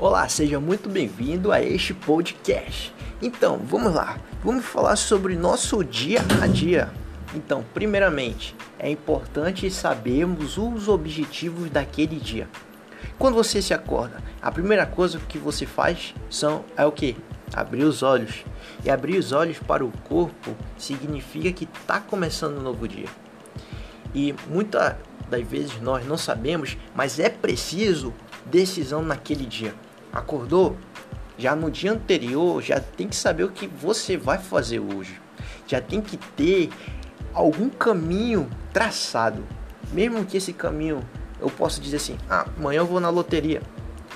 Olá, seja muito bem-vindo a este podcast. Então, vamos lá. Vamos falar sobre nosso dia a dia. Então, primeiramente, é importante sabermos os objetivos daquele dia. Quando você se acorda, a primeira coisa que você faz são é o que? Abrir os olhos. E abrir os olhos para o corpo significa que está começando um novo dia. E muitas das vezes nós não sabemos, mas é preciso decisão naquele dia. Acordou? Já no dia anterior, já tem que saber o que você vai fazer hoje. Já tem que ter algum caminho traçado. Mesmo que esse caminho eu possa dizer assim: ah, amanhã eu vou na loteria.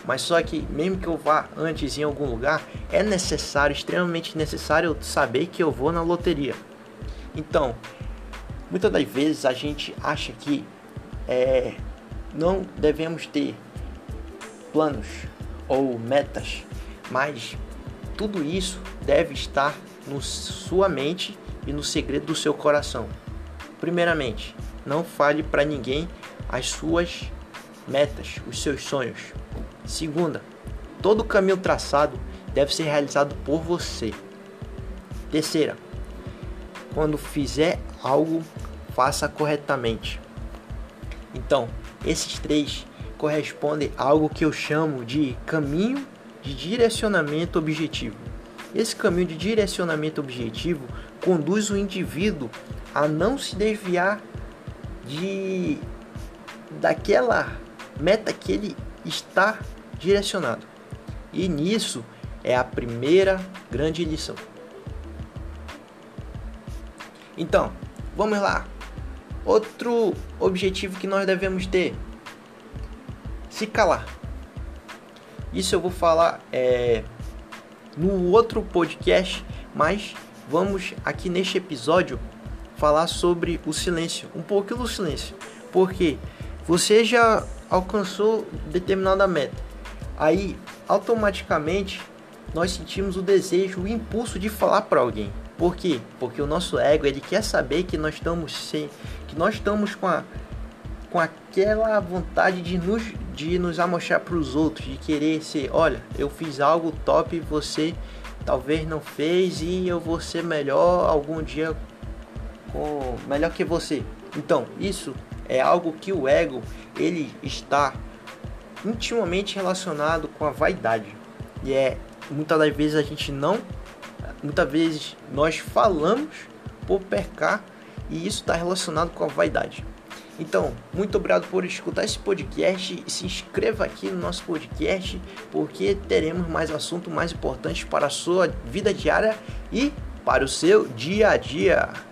Mas só que, mesmo que eu vá antes em algum lugar, é necessário, extremamente necessário, saber que eu vou na loteria. Então, muitas das vezes a gente acha que é, não devemos ter planos ou metas, mas tudo isso deve estar na sua mente e no segredo do seu coração. Primeiramente, não fale para ninguém as suas metas, os seus sonhos. Segunda, todo caminho traçado deve ser realizado por você. Terceira, quando fizer algo, faça corretamente. Então, esses três correspondem a algo que eu chamo de caminho de direcionamento objetivo. Esse caminho de direcionamento objetivo conduz o indivíduo a não se desviar de daquela meta que ele está direcionado. E nisso é a primeira grande lição. Então, vamos lá. Outro objetivo que nós devemos ter: se calar. Isso eu vou falar é, no outro podcast, mas vamos aqui neste episódio falar sobre o silêncio, um pouco do silêncio, porque você já alcançou determinada meta, aí automaticamente nós sentimos o desejo, o impulso de falar para alguém. Por quê? Porque o nosso ego ele quer saber que nós estamos sem, que nós estamos com a com aquela vontade de nos de nos amostrar para os outros, de querer ser, olha, eu fiz algo top, você talvez não fez e eu vou ser melhor algum dia com melhor que você. Então, isso é algo que o ego ele está intimamente relacionado com a vaidade. E é muitas das vezes a gente não muitas vezes nós falamos por pecar e isso está relacionado com a vaidade. Então, muito obrigado por escutar esse podcast. Se inscreva aqui no nosso podcast, porque teremos mais assuntos mais importantes para a sua vida diária e para o seu dia a dia.